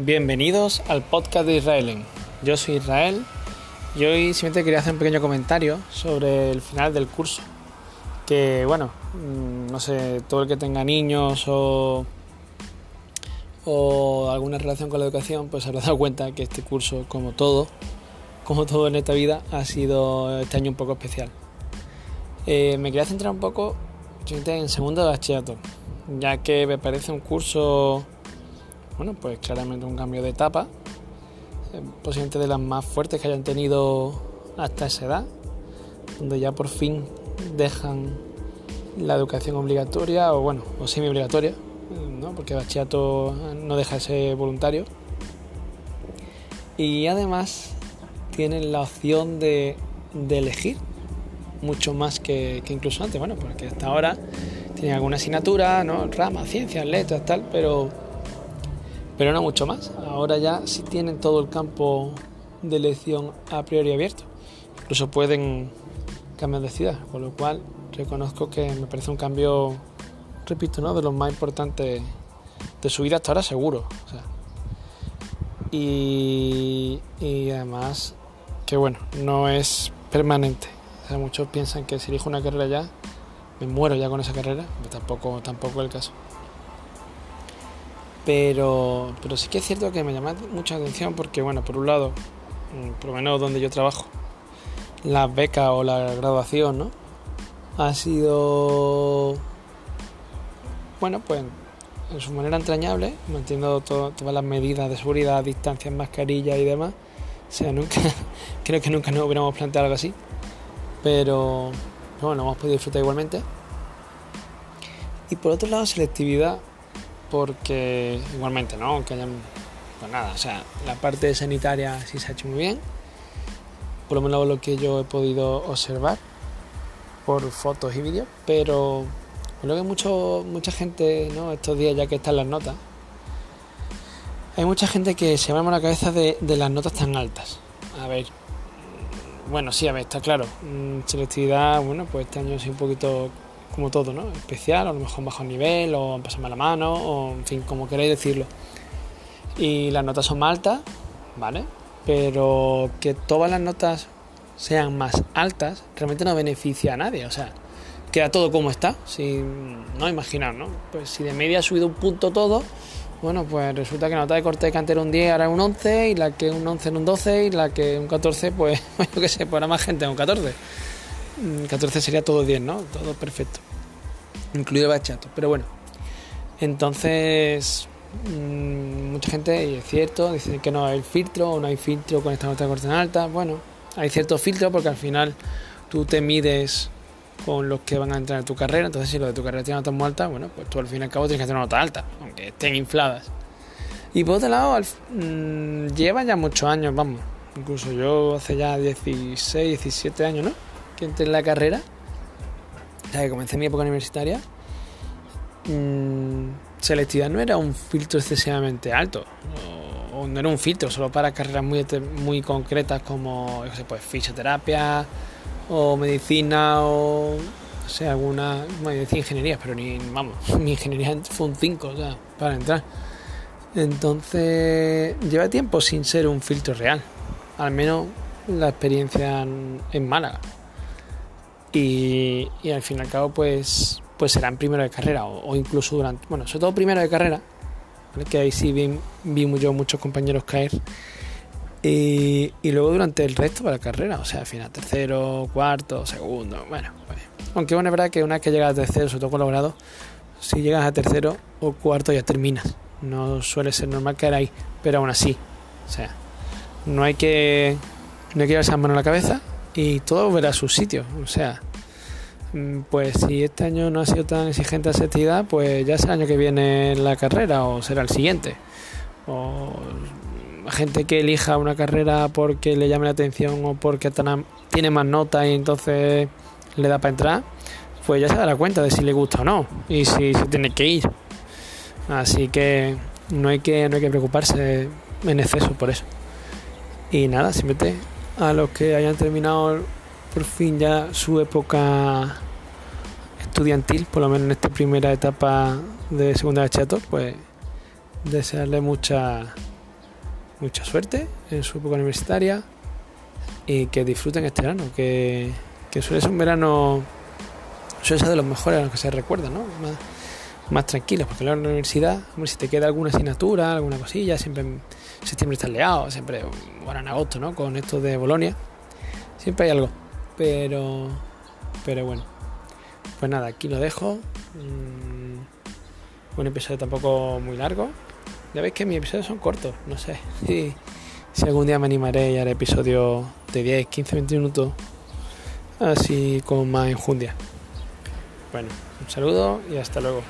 Bienvenidos al podcast de Israelen. Yo soy Israel y hoy simplemente quería hacer un pequeño comentario sobre el final del curso. Que bueno, mm, no sé, todo el que tenga niños o, o alguna relación con la educación, pues habrá dado cuenta que este curso, como todo, como todo en esta vida, ha sido este año un poco especial. Eh, me quería centrar un poco en segundo bachillerato, ya que me parece un curso bueno, pues claramente un cambio de etapa, eh, posiblemente de las más fuertes que hayan tenido hasta esa edad, donde ya por fin dejan la educación obligatoria o bueno, o semi obligatoria, ¿no? porque el bachillerato no deja de ser voluntario. Y además tienen la opción de, elegir mucho más que, que, incluso antes, bueno, porque hasta ahora tienen alguna asignatura, ¿no? Rama, ciencias, letras, tal, pero pero no mucho más. Ahora ya sí tienen todo el campo de elección a priori abierto. Incluso pueden cambiar de ciudad, con lo cual reconozco que me parece un cambio, repito, ¿no? de los más importantes de su vida hasta ahora seguro. y, además que bueno, no es permanente. muchos piensan que si elijo una carrera ya, me muero ya con esa carrera, pero tampoco, tampoco es el caso. Pero, pero sí que es cierto que me llama mucha atención porque, bueno, por un lado, mm, por lo menos donde yo trabajo, la beca o la graduación, ¿no? Ha sido, bueno, pues en su manera entrañable, manteniendo todas las medidas de seguridad, distancias, mascarilla y demás. O sea, nunca, creo que nunca nos hubiéramos planteado algo así. Pero, bueno, hemos podido disfrutar igualmente. Y por otro lado, selectividad porque igualmente, ¿no? Que hayan, pues nada, o sea, la parte sanitaria sí se ha hecho muy bien, por lo menos lo que yo he podido observar por fotos y vídeos, pero creo que mucho, mucha gente, ¿no? Estos días ya que están las notas, hay mucha gente que se va a la cabeza de, de las notas tan altas. A ver, bueno, sí, a ver, está claro. Mm, selectividad, bueno, pues este año sí un poquito como todo, ¿no? Especial, a lo mejor bajo nivel, o pasarme la mano, o en fin, como queréis decirlo. Y las notas son más altas, ¿vale? Pero que todas las notas sean más altas realmente no beneficia a nadie, o sea, queda todo como está, si no imaginar, ¿no? Pues si de media ha subido un punto todo, bueno, pues resulta que la nota de corte de cantera un 10 ahora un 11, y la que un 11 en un 12, y la que un 14, pues yo qué sé, pues ahora más gente en un 14. 14 sería todo 10, ¿no? Todo perfecto. Incluido bachato. Pero bueno. Entonces, mm, mucha gente, y es cierto, dice que no hay filtro o no hay filtro con esta nota de corte alta. Bueno, hay cierto filtro porque al final tú te mides con los que van a entrar en tu carrera. Entonces, si los de tu carrera tienen notas muy altas, bueno, pues tú al fin y al cabo tienes que hacer una nota alta, aunque estén infladas. Y por otro lado, mm, lleva ya muchos años, vamos. Incluso yo hace ya 16, 17 años, ¿no? Que entré en la carrera, ya que comencé mi época universitaria, mmm, selectividad no era un filtro excesivamente alto, o, no era un filtro solo para carreras muy, muy concretas como yo sé, pues, fisioterapia o medicina o o sea, alguna, bueno, decía ingeniería, pero ni, vamos, mi ingeniería fue un 5, o sea, para entrar. Entonces, lleva tiempo sin ser un filtro real, al menos la experiencia en Málaga y, al fin y al cabo pues, pues serán primero de carrera o, incluso durante, bueno, sobre todo primero de carrera, que ahí sí vi, yo muchos compañeros caer. Y, luego durante el resto de la carrera, o sea, al final tercero, cuarto, segundo, bueno, pues, aunque bueno, es verdad que una vez que llegas a tercero, sobre todo con los si llegas a tercero o cuarto ya terminas. No suele ser normal caer ahí, pero aún así, o sea, no hay que, no hay que llevarse las manos a la cabeza, y todo verá su sitio. O sea, mm, pues si este año no ha sido tan exigente esa pues ya será el año que viene la carrera o será el siguiente. O gente que elija una carrera porque le llame la atención o porque tiene más notas y entonces le da para entrar, pues ya se dará cuenta de si le gusta o no y si se tiene que ir. Así que no hay que, no hay que preocuparse en exceso por eso. Y nada, simplemente a los que hayan terminado por fin ya su época estudiantil, por lo menos en esta primera etapa de segunda chato, pues desearle mucha mucha suerte en su época universitaria y que disfruten este verano, que, que suele ser un verano, suele ser de los mejores a los que se recuerda, ¿no? Más tranquilos, porque en la universidad, hombre, si te queda alguna asignatura, alguna cosilla, siempre en septiembre estás leado, siempre, bueno, en agosto, ¿no? Con esto de Bolonia, siempre hay algo, pero, pero bueno, pues nada, aquí lo dejo. Mm, un episodio tampoco muy largo. Ya veis que mis episodios son cortos, no sé. Si, algún día me animaré y haré episodio de 10, 15, 20 minutos, así con más enjundia. Bueno, un saludo y hasta luego.